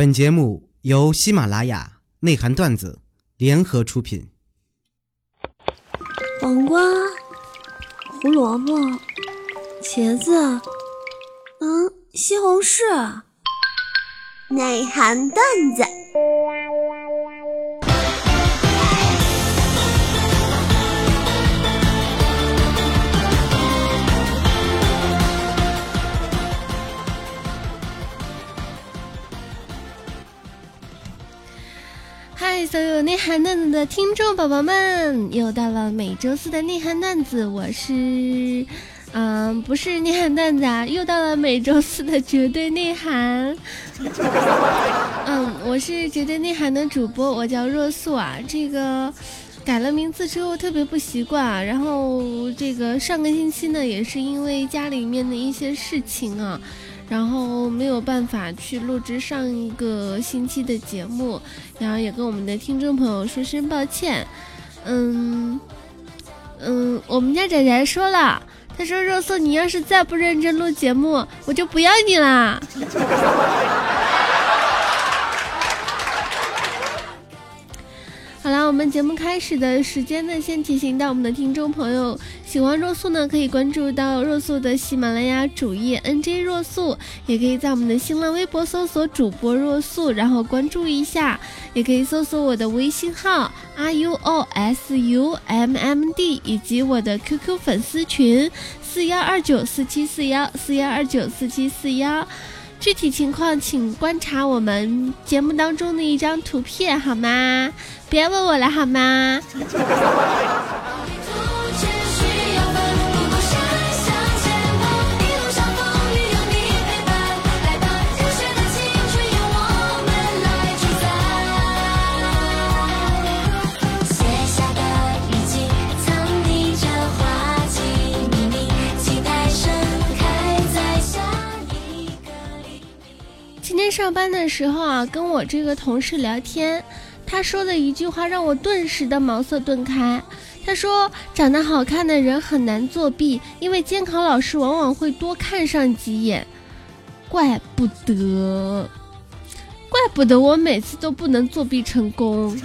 本节目由喜马拉雅内涵段子联合出品。黄瓜、胡萝卜、茄子，嗯，西红柿，内涵段子。所有内涵段子的听众宝宝们，又到了每周四的内涵段子，我是，嗯，不是内涵段子啊，又到了每周四的绝对内涵。嗯，我是绝对内涵的主播，我叫若素啊。这个改了名字之后特别不习惯，然后这个上个星期呢，也是因为家里面的一些事情啊。然后没有办法去录制上一个星期的节目，然后也跟我们的听众朋友说声抱歉。嗯嗯，我们家仔仔说了，他说肉色，你要是再不认真录节目，我就不要你啦。好了，我们节目开始的时间呢，先提醒到我们的听众朋友，喜欢若素呢，可以关注到若素的喜马拉雅主页 NJ 若素，也可以在我们的新浪微博搜索主播若素，然后关注一下，也可以搜索我的微信号 R U O S U M M D，以及我的 QQ 粉丝群四幺二九四七四幺四幺二九四七四幺。具体情况请观察我们节目当中的一张图片，好吗？别问我了，好吗？上班的时候啊，跟我这个同事聊天，他说的一句话让我顿时的茅塞顿开。他说，长得好看的人很难作弊，因为监考老师往往会多看上几眼。怪不得，怪不得我每次都不能作弊成功。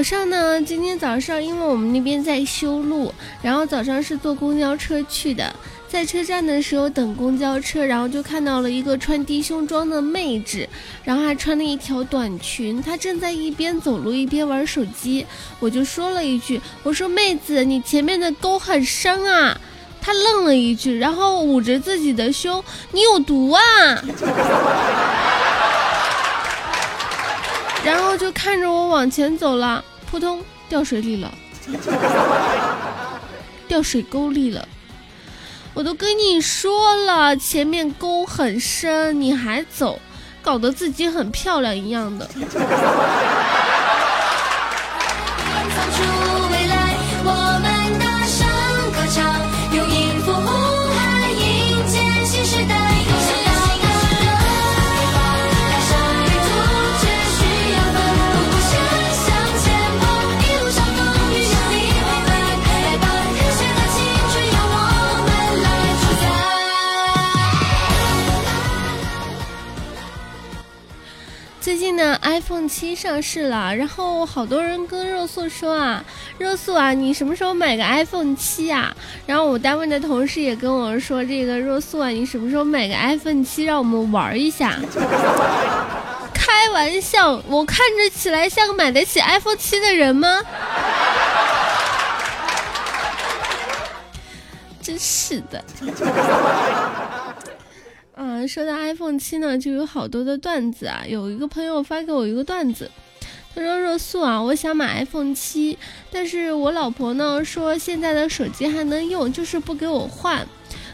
早上呢，今天早上因为我们那边在修路，然后早上是坐公交车去的，在车站的时候等公交车，然后就看到了一个穿低胸装的妹子，然后还穿了一条短裙，她正在一边走路一边玩手机，我就说了一句，我说妹子，你前面的沟很深啊，她愣了一句，然后捂着自己的胸，你有毒啊！然后就看着我往前走了，扑通掉水里了，掉水沟里了。我都跟你说了，前面沟很深，你还走，搞得自己很漂亮一样的。近呢，iPhone 七上市了，然后好多人跟肉素说啊，肉素啊，你什么时候买个 iPhone 七啊？然后我单位的同事也跟我说，这个肉素啊，你什么时候买个 iPhone 七，让我们玩一下？开玩笑，我看着起来像个买得起 iPhone 七的人吗？真是的。嗯，说到 iPhone 七呢，就有好多的段子啊。有一个朋友发给我一个段子，他说：“热素啊，我想买 iPhone 七，但是我老婆呢说现在的手机还能用，就是不给我换。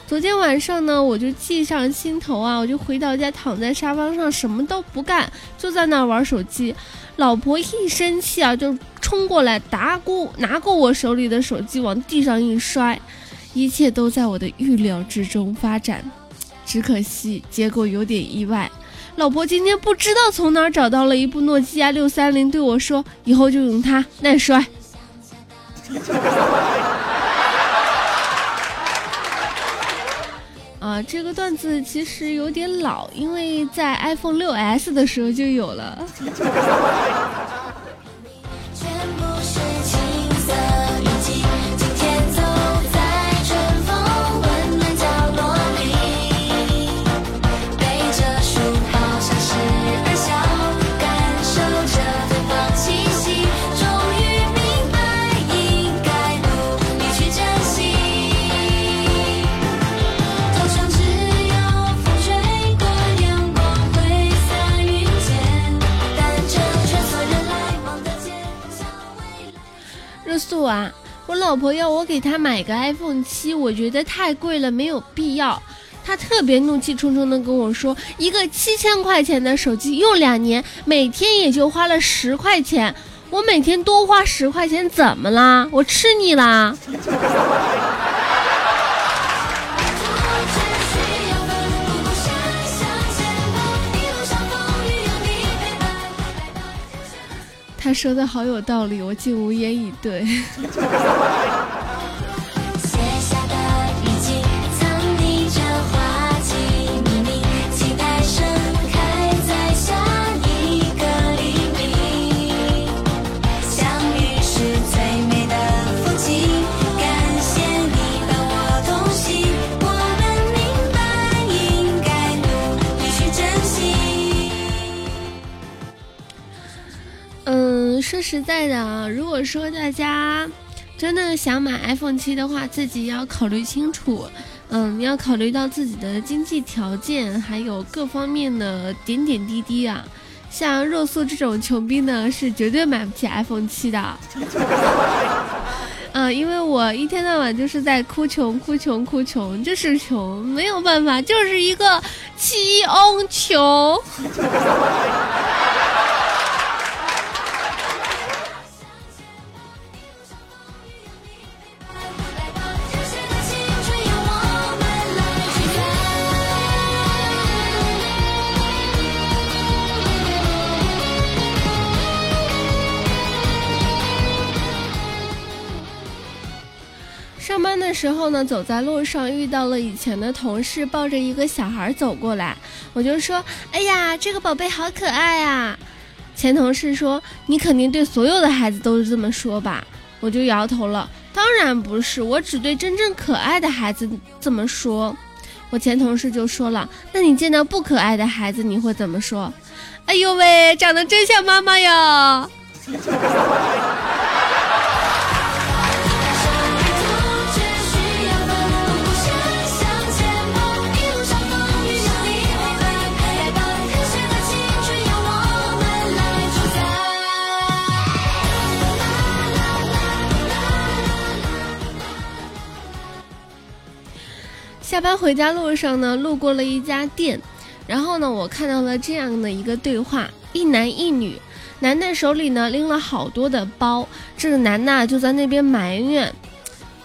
昨天晚上呢，我就记上心头啊，我就回到家躺在沙发上什么都不干，就在那玩手机。老婆一生气啊，就冲过来打过拿过我手里的手机往地上一摔，一切都在我的预料之中发展。”只可惜结果有点意外。老婆今天不知道从哪儿找到了一部诺基亚六三零，对我说：“以后就用它，耐摔。”啊，这个段子其实有点老，因为在 iPhone 六 S 的时候就有了。不啊，我老婆要我给她买个 iPhone 七，我觉得太贵了，没有必要。她特别怒气冲冲的跟我说，一个七千块钱的手机用两年，每天也就花了十块钱，我每天多花十块钱怎么啦？我吃你啦？他说的好有道理，我竟无言以对。实在的啊，如果说大家真的想买 iPhone 七的话，自己要考虑清楚，嗯，你要考虑到自己的经济条件，还有各方面的点点滴滴啊。像肉素这种穷逼呢，是绝对买不起 iPhone 七的。嗯，因为我一天到晚就是在哭穷、哭穷、哭穷，就是穷，没有办法，就是一个七翁穷。时候呢，走在路上遇到了以前的同事，抱着一个小孩走过来，我就说：“哎呀，这个宝贝好可爱啊！”前同事说：“你肯定对所有的孩子都是这么说吧？”我就摇头了：“当然不是，我只对真正可爱的孩子这么说。”我前同事就说了：“那你见到不可爱的孩子，你会怎么说？”哎呦喂，长得真像妈妈呀！下班回家路上呢，路过了一家店，然后呢，我看到了这样的一个对话：一男一女，男的手里呢拎了好多的包，这个男的就在那边埋怨：“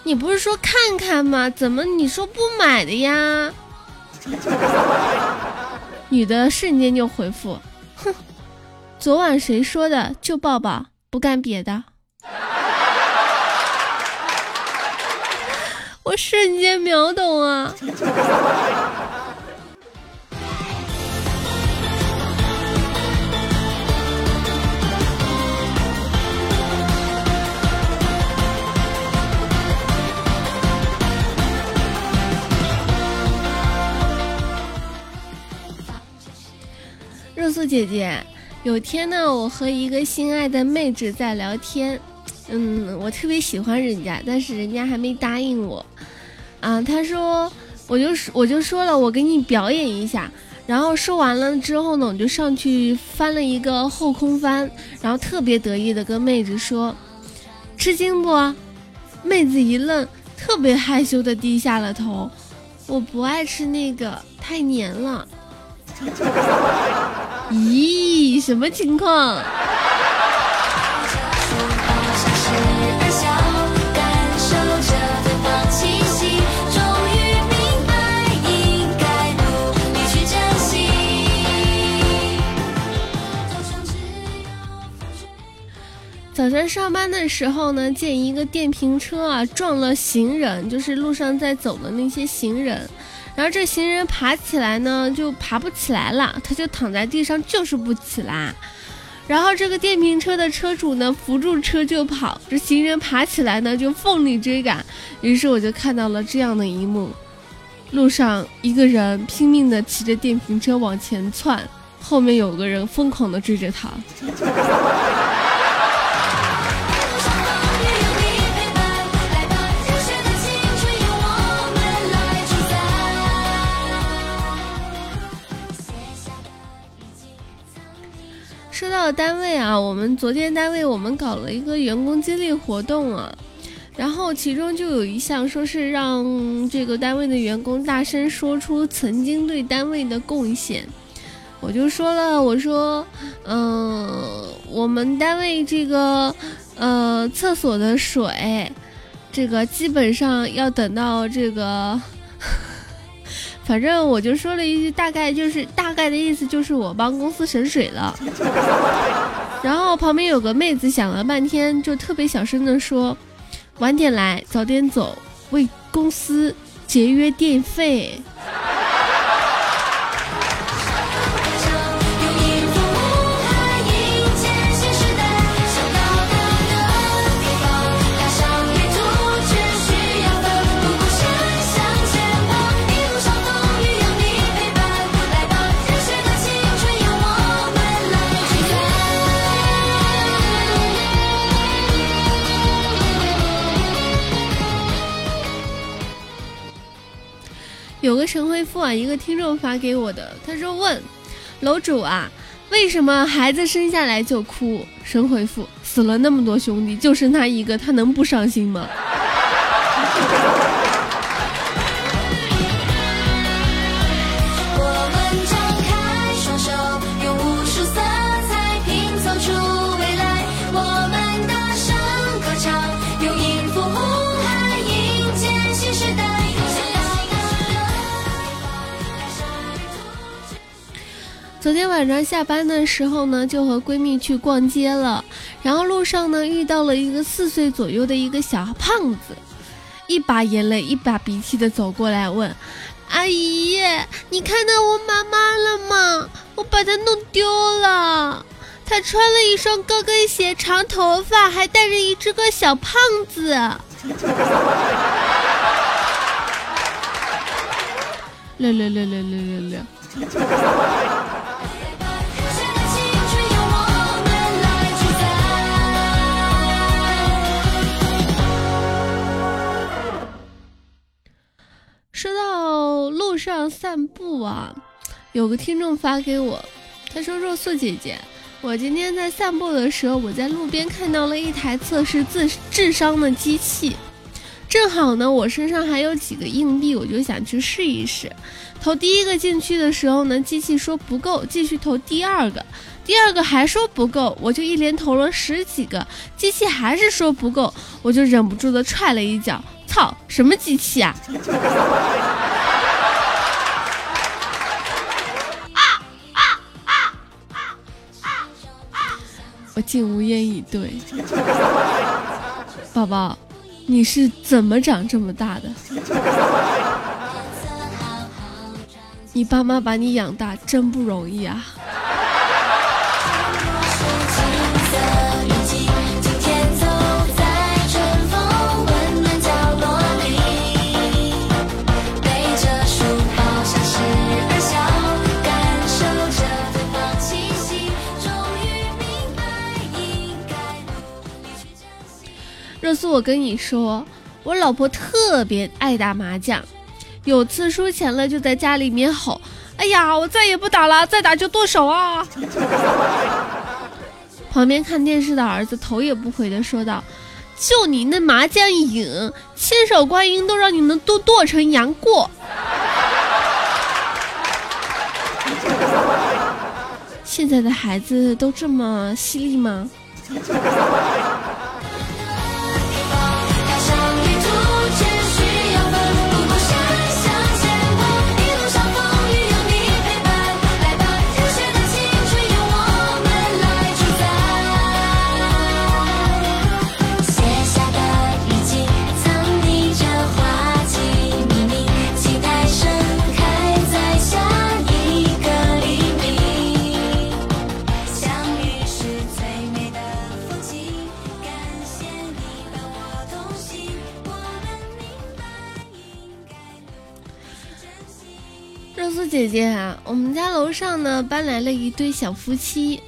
你不是说看看吗？怎么你说不买的呀？” 女的瞬间就回复：“哼，昨晚谁说的？就抱抱，不干别的。”我瞬间秒懂啊！肉素姐姐，有天呢，我和一个心爱的妹纸在聊天。嗯，我特别喜欢人家，但是人家还没答应我，啊，他说，我就我就说了，我给你表演一下，然后说完了之后呢，我就上去翻了一个后空翻，然后特别得意的跟妹子说，吃惊不？妹子一愣，特别害羞的低下了头，我不爱吃那个，太黏了。咦，什么情况？在上班的时候呢，见一个电瓶车啊撞了行人，就是路上在走的那些行人，然后这行人爬起来呢就爬不起来了，他就躺在地上就是不起来。然后这个电瓶车的车主呢扶住车就跑，这行人爬起来呢就奋力追赶。于是我就看到了这样的一幕：路上一个人拼命的骑着电瓶车往前窜，后面有个人疯狂的追着他。单位啊，我们昨天单位我们搞了一个员工激励活动啊，然后其中就有一项说是让这个单位的员工大声说出曾经对单位的贡献，我就说了，我说，嗯，我们单位这个呃厕所的水，这个基本上要等到这个。反正我就说了一句，大概就是大概的意思，就是我帮公司省水了。然后旁边有个妹子想了半天，就特别小声的说：“晚点来，早点走，为公司节约电费。”付啊，一个听众发给我的，他说问楼主啊，为什么孩子生下来就哭？神回复死了那么多兄弟，就剩他一个，他能不伤心吗？昨天晚上下班的时候呢，就和闺蜜去逛街了。然后路上呢，遇到了一个四岁左右的一个小胖子，一把眼泪一把鼻涕的走过来问：“阿姨，你看到我妈妈了吗？我把她弄丢了。她穿了一双高跟鞋，长头发，还带着一只个小胖子。” 六六六六六六六。上散步啊，有个听众发给我，他说：“若素姐姐，我今天在散步的时候，我在路边看到了一台测试智智商的机器，正好呢，我身上还有几个硬币，我就想去试一试。投第一个进去的时候呢，机器说不够，继续投第二个，第二个还说不够，我就一连投了十几个，机器还是说不够，我就忍不住的踹了一脚。”操，什么机器啊！我竟无言以对。宝宝，你是怎么长这么大的？你爸妈把你养大真不容易啊！若素，我跟你说，我老婆特别爱打麻将，有次输钱了，就在家里面吼：“哎呀，我再也不打了，再打就剁手啊！” 旁边看电视的儿子头也不回的说道：“就你那麻将瘾，千手观音都让你能剁剁成杨过。”现在的孩子都这么犀利吗？姐姐啊，我们家楼上呢搬来了一对小夫妻。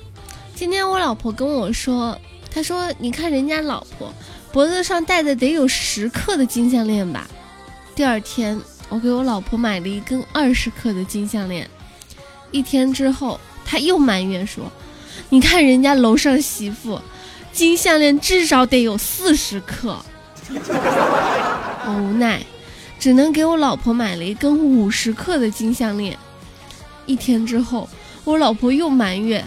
今天我老婆跟我说，她说你看人家老婆脖子上戴的得有十克的金项链吧。第二天我给我老婆买了一根二十克的金项链。一天之后，她又埋怨说，你看人家楼上媳妇金项链至少得有四十克。我无奈。只能给我老婆买了一根五十克的金项链。一天之后，我老婆又埋怨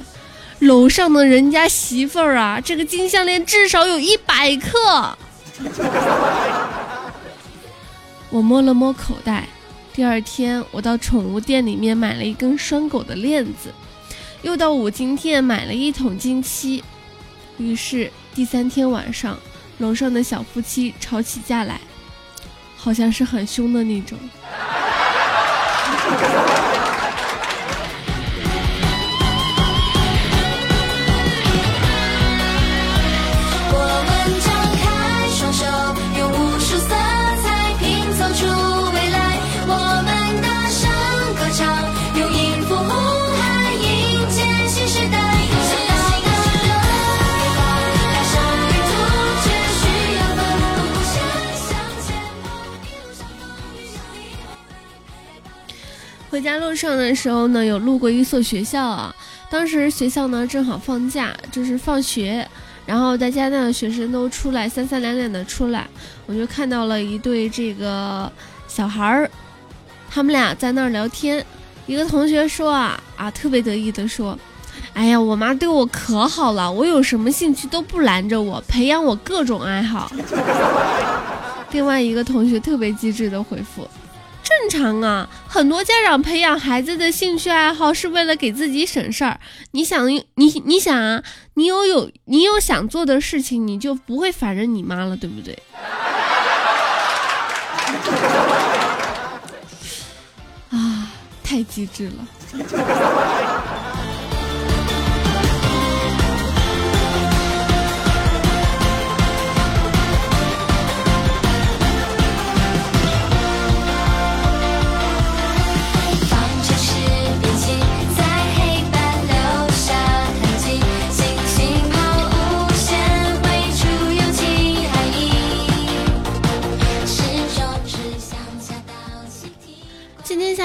楼上的人家媳妇儿啊，这个金项链至少有一百克。我摸了摸口袋，第二天我到宠物店里面买了一根拴狗的链子，又到五金店买了一桶金漆。于是第三天晚上，楼上的小夫妻吵起架来。好像是很凶的那种。回家路上的时候呢，有路过一所学校啊。当时学校呢正好放假，就是放学，然后大家呢学生都出来，三三两两的出来，我就看到了一对这个小孩儿，他们俩在那儿聊天。一个同学说啊啊，特别得意的说：“哎呀，我妈对我可好了，我有什么兴趣都不拦着我，培养我各种爱好。”另外一个同学特别机智的回复。正常啊，很多家长培养孩子的兴趣爱好是为了给自己省事儿。你想，你你想啊，你有有你有想做的事情，你就不会烦着你妈了，对不对？啊，太机智了。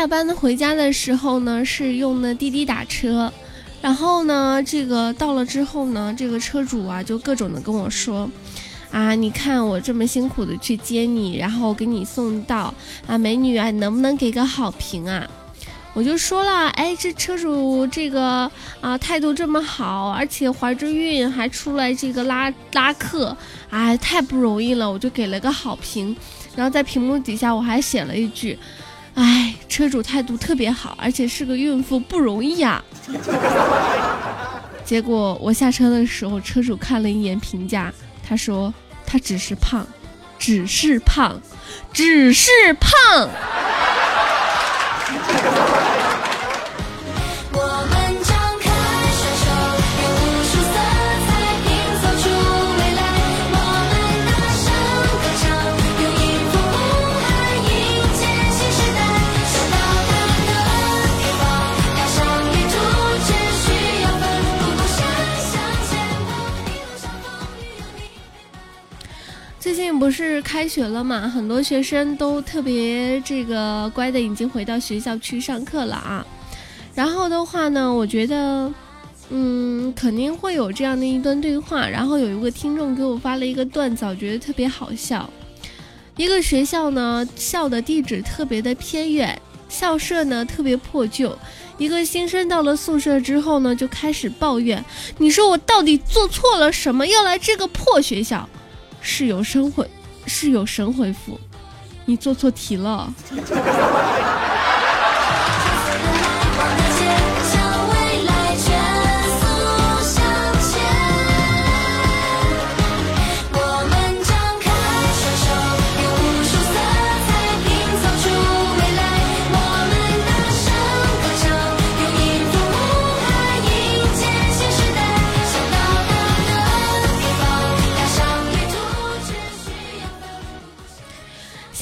下班回家的时候呢，是用的滴滴打车，然后呢，这个到了之后呢，这个车主啊就各种的跟我说，啊，你看我这么辛苦的去接你，然后给你送到，啊，美女啊，你能不能给个好评啊？我就说了，哎，这车主这个啊态度这么好，而且怀着孕还出来这个拉拉客，哎，太不容易了，我就给了个好评，然后在屏幕底下我还写了一句。哎，车主态度特别好，而且是个孕妇，不容易啊。结果我下车的时候，车主看了一眼评价，他说他只是胖，只是胖，只是胖。不是开学了嘛，很多学生都特别这个乖的，已经回到学校去上课了啊。然后的话呢，我觉得，嗯，肯定会有这样的一段对话。然后有一个听众给我发了一个段子，我觉得特别好笑。一个学校呢，校的地址特别的偏远，校舍呢特别破旧。一个新生到了宿舍之后呢，就开始抱怨：“你说我到底做错了什么，要来这个破学校？”室友神回，室友神回复，你做错题了。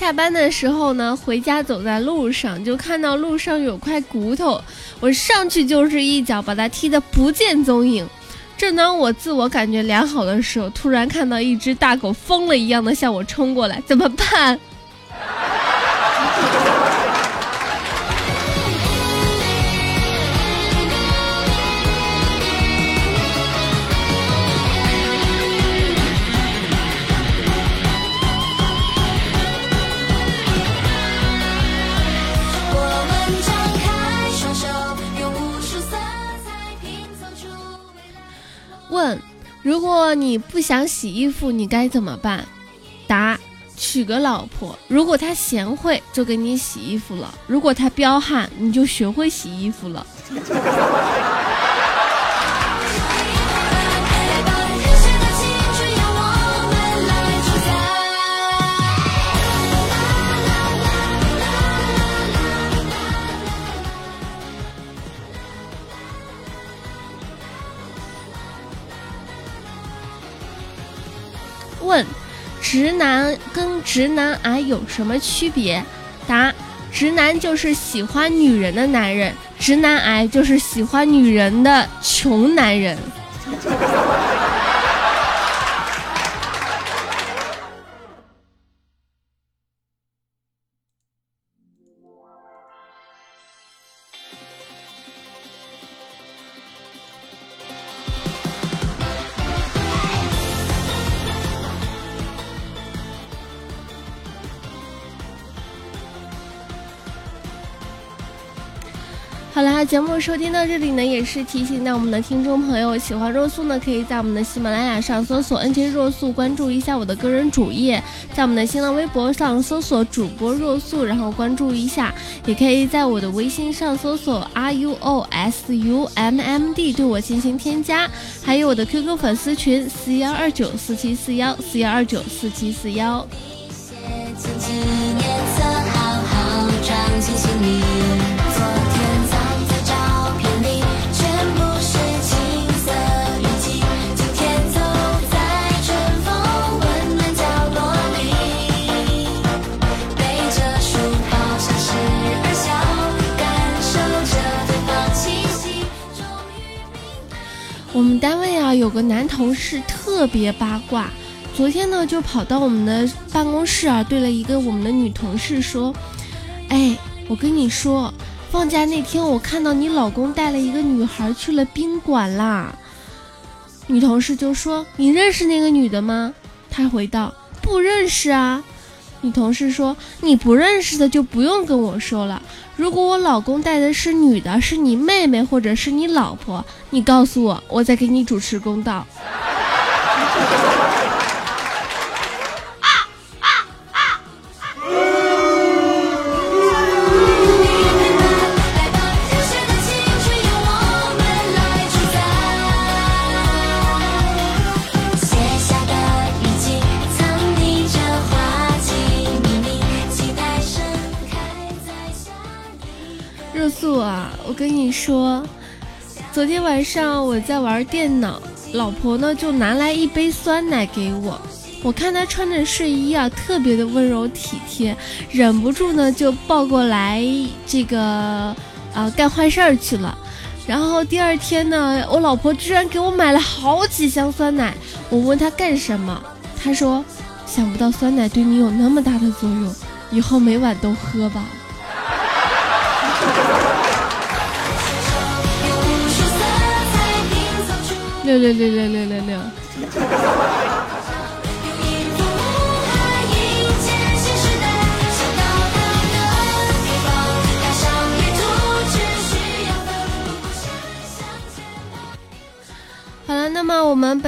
下班的时候呢，回家走在路上，就看到路上有块骨头，我上去就是一脚，把它踢得不见踪影。正当我自我感觉良好的时候，突然看到一只大狗疯了一样的向我冲过来，怎么办？你不想洗衣服，你该怎么办？答：娶个老婆，如果她贤惠，就给你洗衣服了；如果她彪悍，你就学会洗衣服了。直男跟直男癌有什么区别？答：直男就是喜欢女人的男人，直男癌就是喜欢女人的穷男人。好啦，节目收听到这里呢，也是提醒到我们的听众朋友，喜欢若素呢，可以在我们的喜马拉雅上搜索 “nj 若素”，关注一下我的个人主页，在我们的新浪微博上搜索主播若素，然后关注一下，也可以在我的微信上搜索 “r u o s u m m d” 对我进行添加，还有我的 QQ 粉丝群四幺二九四七四幺四幺二九四七四幺。我们单位啊有个男同事特别八卦，昨天呢就跑到我们的办公室啊，对了一个我们的女同事说：“哎，我跟你说，放假那天我看到你老公带了一个女孩去了宾馆啦。”女同事就说：“你认识那个女的吗？”他回道：“不认识啊。”女同事说：“你不认识的就不用跟我说了。如果我老公带的是女的，是你妹妹或者是你老婆，你告诉我，我再给你主持公道。”跟你说，昨天晚上我在玩电脑，老婆呢就拿来一杯酸奶给我。我看她穿着睡衣啊，特别的温柔体贴，忍不住呢就抱过来这个啊干坏事儿去了。然后第二天呢，我老婆居然给我买了好几箱酸奶。我问她干什么，她说想不到酸奶对你有那么大的作用，以后每晚都喝吧。六六六六六六六。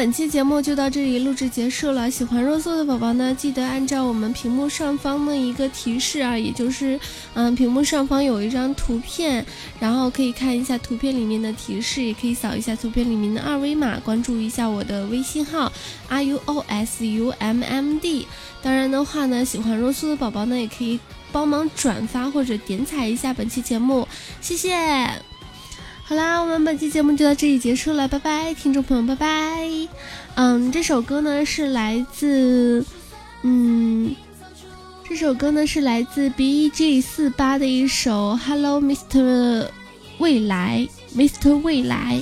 本期节目就到这里录制结束了。喜欢若素的宝宝呢，记得按照我们屏幕上方的一个提示啊，也就是嗯，屏幕上方有一张图片，然后可以看一下图片里面的提示，也可以扫一下图片里面的二维码，关注一下我的微信号 r u o s u m m d。当然的话呢，喜欢若素的宝宝呢，也可以帮忙转发或者点彩一下本期节目，谢谢。好啦，我们本期节目就到这里结束了，拜拜，听众朋友，拜拜。嗯，这首歌呢是来自，嗯，这首歌呢是来自 B E G 四八的一首 Hello Mr 未来，Mr 未来。